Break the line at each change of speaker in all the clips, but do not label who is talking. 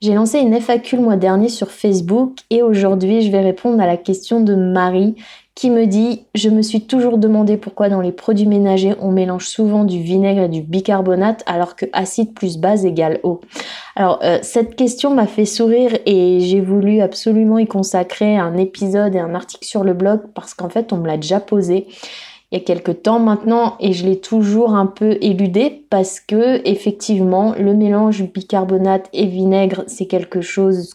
J'ai lancé une FAQ le mois dernier sur Facebook et aujourd'hui je vais répondre à la question de Marie qui me dit Je me suis toujours demandé pourquoi dans les produits ménagers on mélange souvent du vinaigre et du bicarbonate alors que acide plus base égale eau. Alors euh, cette question m'a fait sourire et j'ai voulu absolument y consacrer un épisode et un article sur le blog parce qu'en fait on me l'a déjà posé il y a quelques temps maintenant et je l'ai toujours un peu éludé parce que effectivement le mélange bicarbonate et vinaigre c'est quelque chose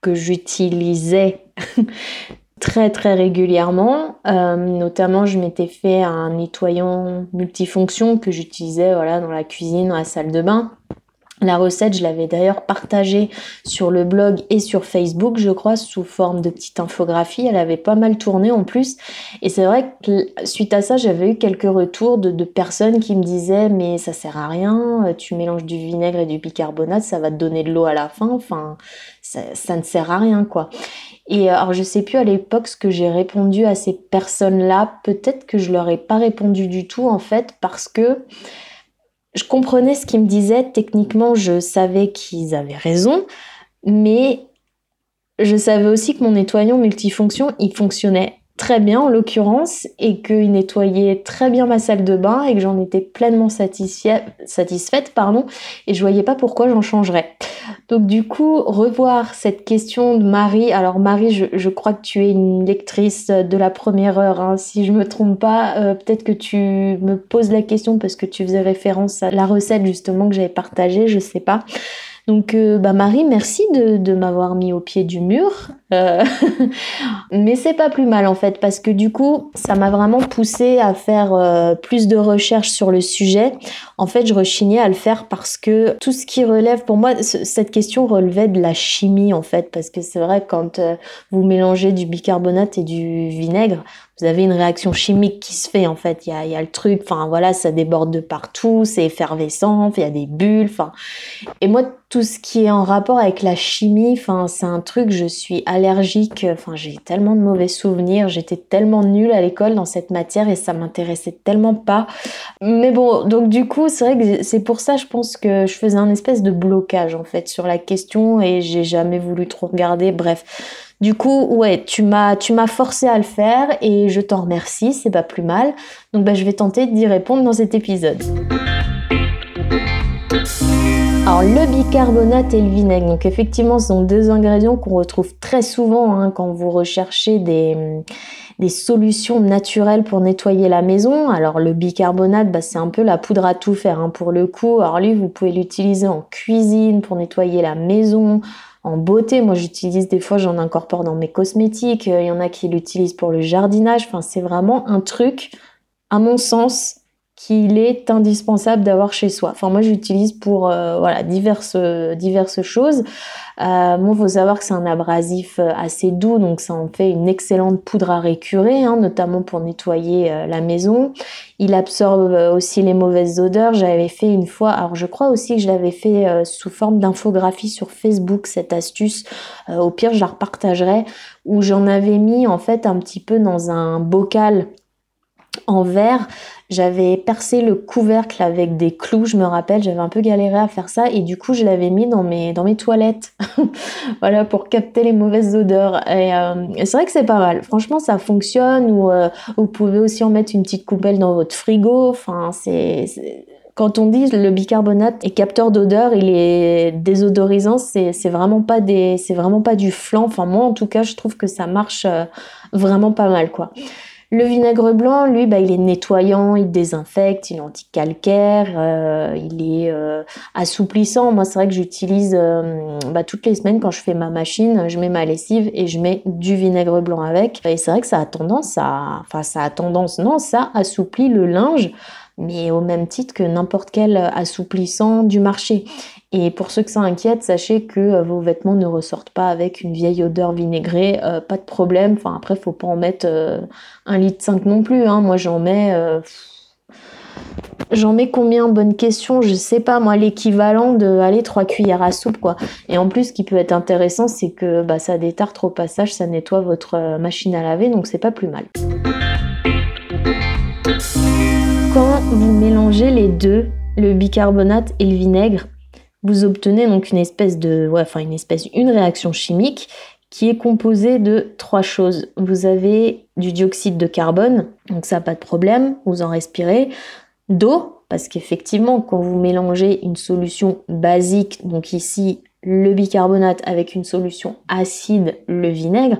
que j'utilisais très très régulièrement. Euh, notamment, je m'étais fait un nettoyant multifonction que j'utilisais voilà, dans la cuisine, dans la salle de bain. La recette, je l'avais d'ailleurs partagée sur le blog et sur Facebook, je crois, sous forme de petite infographie. Elle avait pas mal tourné en plus. Et c'est vrai que suite à ça, j'avais eu quelques retours de, personnes qui me disaient mais ça sert à rien, tu mélanges du vinaigre et du bicarbonate, ça va te donner de l'eau à la fin. Enfin, ça, ça ne sert à rien quoi. Et euh, alors je sais plus à l'époque ce que j'ai répondu à ces personnes-là. Peut-être que je leur ai pas répondu du tout en fait parce que je comprenais ce qu'ils me disaient. Techniquement, je savais qu'ils avaient raison, mais je savais aussi que mon nettoyant multifonction, il fonctionnait très bien en l'occurrence et qu'il nettoyait très bien ma salle de bain et que j'en étais pleinement satisfaite pardon et je voyais pas pourquoi j'en changerais. Donc du coup revoir cette question de Marie, alors Marie je, crois que tu es une lectrice de la première heure hein. si je me trompe pas euh, peut-être que tu me poses la question parce que tu faisais référence à la recette justement que j'avais partagée je sais pas. Donc, euh, bah Marie, merci de, m'avoir mis au pied du mur. Euh, mais c'est pas plus mal en fait, parce que du coup, ça m'a vraiment poussé à faire euh, plus de recherches sur le sujet. En fait, je rechignais à le faire parce que tout ce qui relève, pour moi, cette question relevait de la chimie en fait, parce que c'est vrai quand vous mélangez du bicarbonate et du vinaigre, vous avez une réaction chimique qui se fait en fait. Il y a, y a le truc, enfin voilà, ça déborde de partout, c'est effervescent, il y a des bulles, enfin. Et moi, tout ce qui est en rapport avec la chimie, enfin c'est un truc, je suis allergique, enfin j'ai tellement de mauvais souvenirs, j'étais tellement nulle à l'école dans cette matière et ça m'intéressait tellement pas. Mais bon, donc du coup, c'est vrai que c'est pour ça, je pense que je faisais un espèce de blocage en fait sur la question et j'ai jamais voulu trop regarder. Bref. Du coup, ouais, tu m'as, tu m'as forcé à le faire et je t'en remercie, c'est pas plus mal. Donc bah, je vais tenter d'y répondre dans cet épisode. Alors le bicarbonate et le vinaigre, donc effectivement ce sont deux ingrédients qu'on retrouve très souvent hein, quand vous recherchez des, solutions naturelles pour nettoyer la maison. Alors le bicarbonate, bah, c'est un peu la poudre à tout faire hein, pour le coup. Alors lui, vous pouvez l'utiliser en cuisine pour nettoyer la maison, en beauté. Moi, j'utilise des fois, j'en incorpore dans mes cosmétiques. Il y en a qui l'utilisent pour le jardinage. Enfin, c'est vraiment un truc, à mon sens, qu'il est indispensable d'avoir chez soi. Enfin, moi, j'utilise pour euh, voilà diverses choses. Euh, moi, faut savoir que c'est un abrasif euh, assez doux, donc ça en fait une excellente poudre à récurer, hein, notamment pour nettoyer euh, la maison. Il absorbe aussi les mauvaises odeurs. J'avais fait une fois, alors je crois aussi que je l'avais fait sous forme d'infographie sur Facebook cette astuce. au pire, je la repartagerai où j'en avais mis en fait un petit peu dans un bocal en verre. J'avais percé le couvercle avec des clous, je me rappelle, j'avais un peu galéré à faire ça et du coup je l'avais mis dans mes, dans mes toilettes, voilà, pour capter les mauvaises odeurs. Et, euh, c'est vrai que c'est pas mal, franchement ça fonctionne ou euh, vous pouvez aussi en mettre une petite coupelle dans votre frigo, enfin c'est... Quand on dit le bicarbonate est capteur d'odeur, il est désodorisant, c'est vraiment pas des, c'est vraiment pas du flan. Enfin moi en tout cas, je trouve que ça marche euh, vraiment pas mal quoi. Le vinaigre blanc, lui, bah, il est nettoyant, il désinfecte, il est anti-calcaire, euh, il est euh, assouplissant. Moi, c'est vrai que j'utilise euh, bah, toutes les semaines quand je fais ma machine, je mets ma lessive et je mets du vinaigre blanc avec. Et c'est vrai que ça a tendance à, enfin, ça a tendance, non, ça assouplit le linge mais au même titre que n'importe quel assouplissant du marché. Et pour ceux que ça inquiète, sachez que euh, vos vêtements ne ressortent pas avec une vieille odeur vinaigrée, euh, pas de problème. Enfin après, faut pas en mettre euh, un litre 5 non plus. Hein. Moi, j'en mets. J'en mets combien? Bonne question, je sais pas moi, l'équivalent de aller 3 cuillères à soupe quoi. Et en plus, ce qui peut être intéressant, c'est que bah, ça détarte au passage, ça nettoie votre machine à laver, donc c'est pas plus mal. Quand vous mélangez les deux, le bicarbonate et le vinaigre, vous obtenez donc une espèce de, enfin une espèce, une réaction chimique qui est composée de trois choses. Vous avez du dioxyde de carbone, donc ça pas de problème, vous en respirez, d'eau, parce qu'effectivement quand vous mélangez une solution basique, donc ici le bicarbonate avec une solution acide, le vinaigre,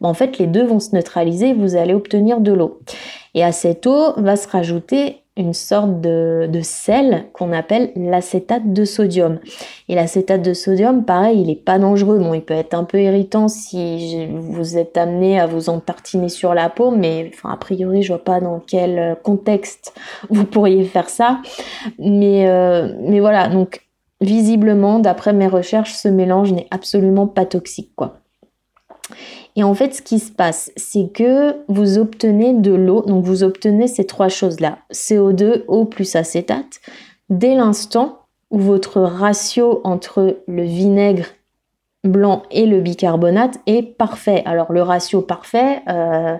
ben, en fait les deux vont se neutraliser, vous allez obtenir de l'eau. Et à cette eau va se rajouter une sorte de, sel qu'on appelle l'acétate de sodium. Et l'acétate de sodium, pareil, il n'est pas dangereux. Bon, il peut être un peu irritant si vous êtes amené à vous en tartiner sur la peau, mais enfin, a priori, je vois pas dans quel contexte vous pourriez faire ça. Mais, euh, mais voilà, donc visiblement, d'après mes recherches, ce mélange n'est absolument pas toxique, quoi. Et en fait, ce qui se passe, c'est que vous obtenez de l'eau, donc vous obtenez ces trois choses-là, CO2, eau plus acétate, dès l'instant où votre ratio entre le vinaigre blanc et le bicarbonate est parfait. Alors le ratio parfait, euh,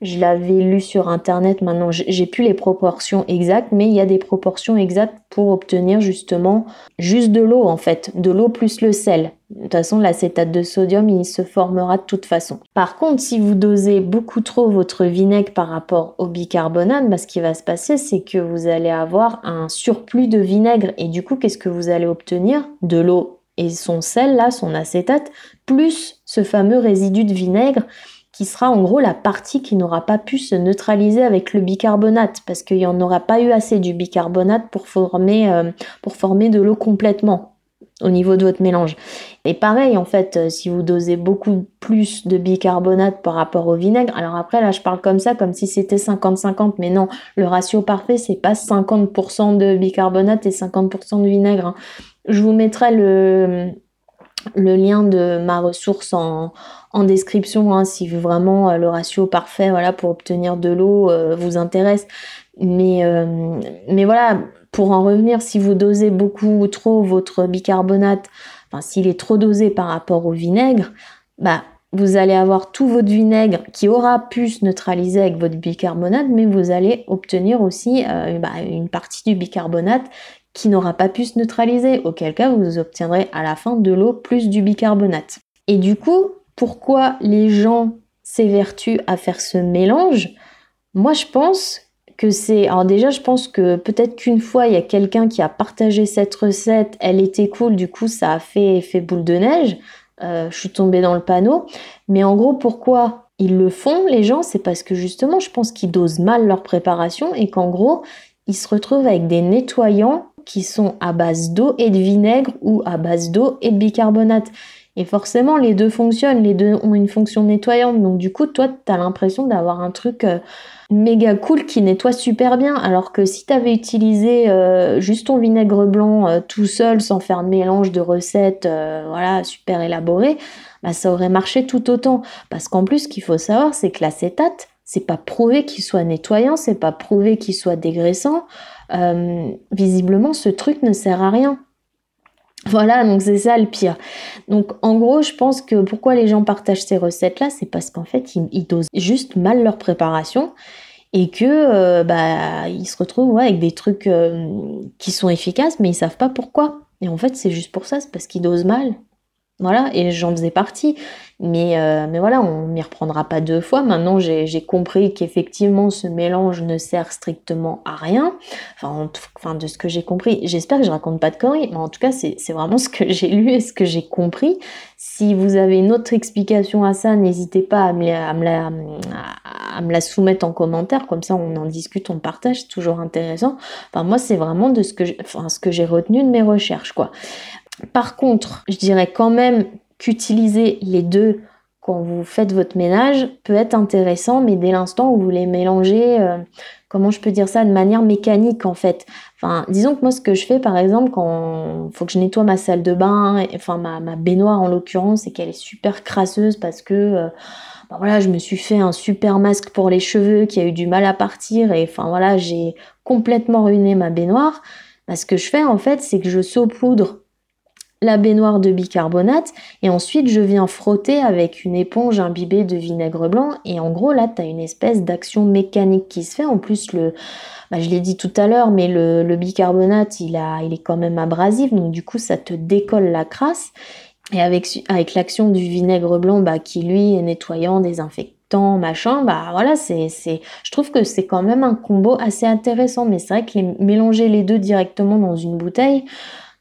je l'avais lu sur internet, maintenant j'ai plus les proportions exactes, mais il y a des proportions exactes pour obtenir justement juste de l'eau en fait, de l'eau plus le sel. De toute façon, l'acétate de sodium, il se formera de toute façon. Par contre, si vous dosez beaucoup trop votre vinaigre par rapport au bicarbonate, bah, ce qui va se passer, c'est que vous allez avoir un surplus de vinaigre. Et du coup, qu'est-ce que vous allez obtenir? De l'eau et son sel, là, son acétate, plus ce fameux résidu de vinaigre qui sera en gros la partie qui n'aura pas pu se neutraliser avec le bicarbonate parce qu'il n'y en aura pas eu assez du bicarbonate pour former, euh, pour former de l'eau complètement au niveau de votre mélange. Et pareil, en fait, euh, si vous dosez beaucoup plus de bicarbonate par rapport au vinaigre, alors après, là, je parle comme ça, comme si c'était 50-50, mais non, le ratio parfait, c'est pas 50% de bicarbonate et 50% de vinaigre. Hein. Je vous mettrai le, lien de ma ressource en, description hein, si vraiment euh, le ratio parfait voilà, pour obtenir de l'eau euh, vous intéresse. Mais, mais voilà, pour en revenir, si vous dosez beaucoup ou trop votre bicarbonate, enfin s'il est trop dosé par rapport au vinaigre, bah vous allez avoir tout votre vinaigre qui aura pu se neutraliser avec votre bicarbonate, mais vous allez obtenir aussi euh, bah, une partie du bicarbonate qui n'aura pas pu se neutraliser, auquel cas vous obtiendrez à la fin de l'eau plus du bicarbonate. Et du coup, pourquoi les gens s'évertuent à faire ce mélange? Moi je pense que c'est. Alors, déjà, je pense que peut-être qu'une fois, il y a quelqu'un qui a partagé cette recette, elle était cool, du coup, ça a fait effet boule de neige. Euh, je suis tombée dans le panneau. Mais en gros, pourquoi ils le font, les gens? C'est parce que justement, je pense qu'ils dosent mal leur préparation et qu'en gros, ils se retrouvent avec des nettoyants qui sont à base d'eau et de vinaigre ou à base d'eau et de bicarbonate. Et forcément, les deux fonctionnent, les deux ont une fonction nettoyante. Donc, du coup, toi, tu as l'impression d'avoir un truc. Euh, méga cool qui nettoie super bien. Alors que si tu avais utilisé euh, juste ton vinaigre blanc euh, tout seul sans faire de mélange de recettes voilà, super élaboré, bah, ça aurait marché tout autant. Parce qu'en plus, ce qu'il faut savoir, c'est que l'acétate, c'est pas prouvé qu'il soit nettoyant, c'est pas prouvé qu'il soit dégraissant. Visiblement, ce truc ne sert à rien. Voilà, donc c'est ça le pire. Donc en gros, je pense que pourquoi les gens partagent ces recettes-là, c'est parce qu'en fait, ils, dosent juste mal leur préparation et que euh, bah ils se retrouvent avec des trucs euh, qui sont efficaces, mais ils savent pas pourquoi. Et en fait, c'est juste pour ça, c'est parce qu'ils dosent mal. Voilà, et j'en faisais partie. Mais, euh, mais voilà, on m'y reprendra pas deux fois. Maintenant, j'ai compris qu'effectivement, ce mélange ne sert strictement à rien. Enfin, enfin de ce que j'ai compris. J'espère que je raconte pas de conneries, mais en tout cas, c'est vraiment ce que j'ai lu et ce que j'ai compris. Si vous avez une autre explication à ça, n'hésitez pas à me, la, à, me la, à me la soumettre en commentaire. Comme ça, on en discute, on partage. C'est toujours intéressant. Enfin, moi, c'est vraiment de ce que j'ai retenu de mes recherches, quoi. Par contre, je dirais quand même qu'utiliser les deux quand vous faites votre ménage peut être intéressant, mais dès l'instant où vous les mélangez, euh, comment je peux dire ça, de manière mécanique en fait. Disons que moi ce que je fais par exemple quand faut que je nettoie ma salle de bain, enfin ma, baignoire en l'occurrence, c'est qu'elle est super crasseuse parce que euh, voilà, je me suis fait un super masque pour les cheveux qui a eu du mal à partir et enfin voilà, j'ai complètement ruiné ma baignoire. Ben, ce que je fais en fait, c'est que je saupoudre la baignoire de bicarbonate et ensuite je viens frotter avec une éponge imbibée de vinaigre blanc et en gros là tu as une espèce d'action mécanique qui se fait. En plus le bah, je l'ai dit tout à l'heure, mais le, bicarbonate, il, a, il est quand même abrasif, donc du coup, ça te décolle la crasse. Et avec, avec l'action du vinaigre blanc, bah, qui lui est nettoyant, désinfectant, machin, bah voilà, c'est, c'est, je trouve que c'est quand même un combo assez intéressant. Mais c'est vrai que mélanger les deux directement dans une bouteille,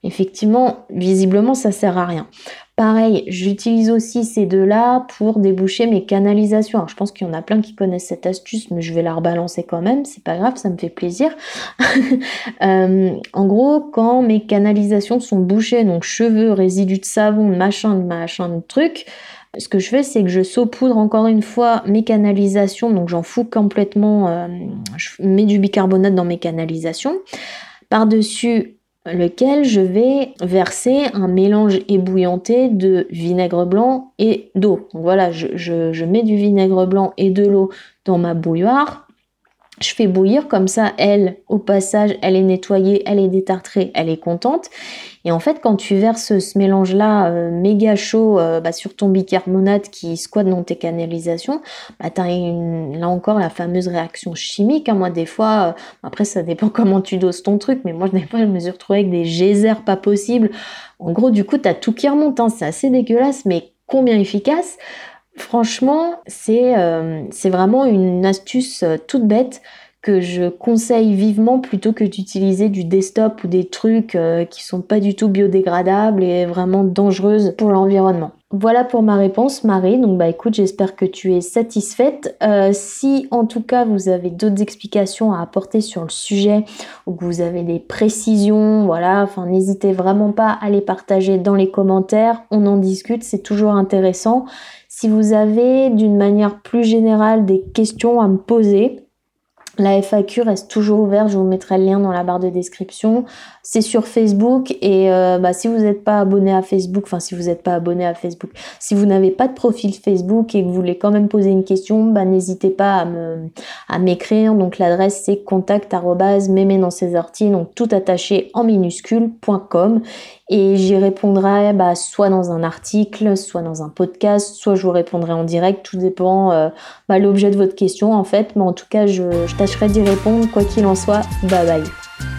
effectivement, visiblement, ça sert à rien. Pareil, j'utilise aussi ces deux-là pour déboucher mes canalisations. Alors, je pense qu'il y en a plein qui connaissent cette astuce, mais je vais la rebalancer quand même. C'est pas grave, ça me fait plaisir. Euh, en gros, quand mes canalisations sont bouchées, donc cheveux, résidus de savon, machin, de machin, de trucs, ce que je fais, c'est que je saupoudre encore une fois mes canalisations. Donc, j'en fous complètement. Euh, je mets du bicarbonate dans mes canalisations. Par-dessus, lequel je vais verser un mélange ébouillanté de vinaigre blanc et d'eau. voilà, je, je, mets du vinaigre blanc et de l'eau dans ma bouilloire je fais bouillir comme ça, elle, au passage, elle est nettoyée, elle est détartrée, elle est contente. Et en fait, quand tu verses ce mélange-là euh, méga chaud euh, bah, sur ton bicarbonate qui squatte dans tes canalisations, bah, là encore la fameuse réaction chimique. Hein. Moi, des fois, euh, après, ça dépend comment tu doses ton truc, mais moi, des fois, je me suis retrouvée avec des geysers pas possibles. En gros, du coup, tu as tout qui remonte. Hein. C'est assez dégueulasse, mais combien efficace? Franchement, c'est vraiment une astuce toute bête que je conseille vivement plutôt que d'utiliser du desktop ou des trucs euh, qui sont pas du tout biodégradables et vraiment dangereuses pour l'environnement. Voilà pour ma réponse Marie, donc bah écoute j'espère que tu es satisfaite. si en tout cas vous avez d'autres explications à apporter sur le sujet ou que vous avez des précisions, voilà, enfin n'hésitez vraiment pas à les partager dans les commentaires, on en discute, c'est toujours intéressant. Si vous avez d'une manière plus générale des questions à me poser, la FAQ reste toujours ouverte, je vous mettrai le lien dans la barre de description. C'est sur Facebook et euh, bah, si vous n'êtes pas abonné à Facebook, enfin si vous n'êtes pas abonné à Facebook, si vous n'avez pas de profil Facebook et que vous voulez quand même poser une question, bah, n'hésitez pas à m'écrire. Donc l'adresse c'est contact donc tout attaché en minuscule.com et j'y répondrai bah, soit dans un article, soit dans un podcast, soit je vous répondrai en direct, tout dépend euh, l'objet de votre question en fait, mais en tout cas je, je tâcherai d'y répondre quoi qu'il en soit. Bye bye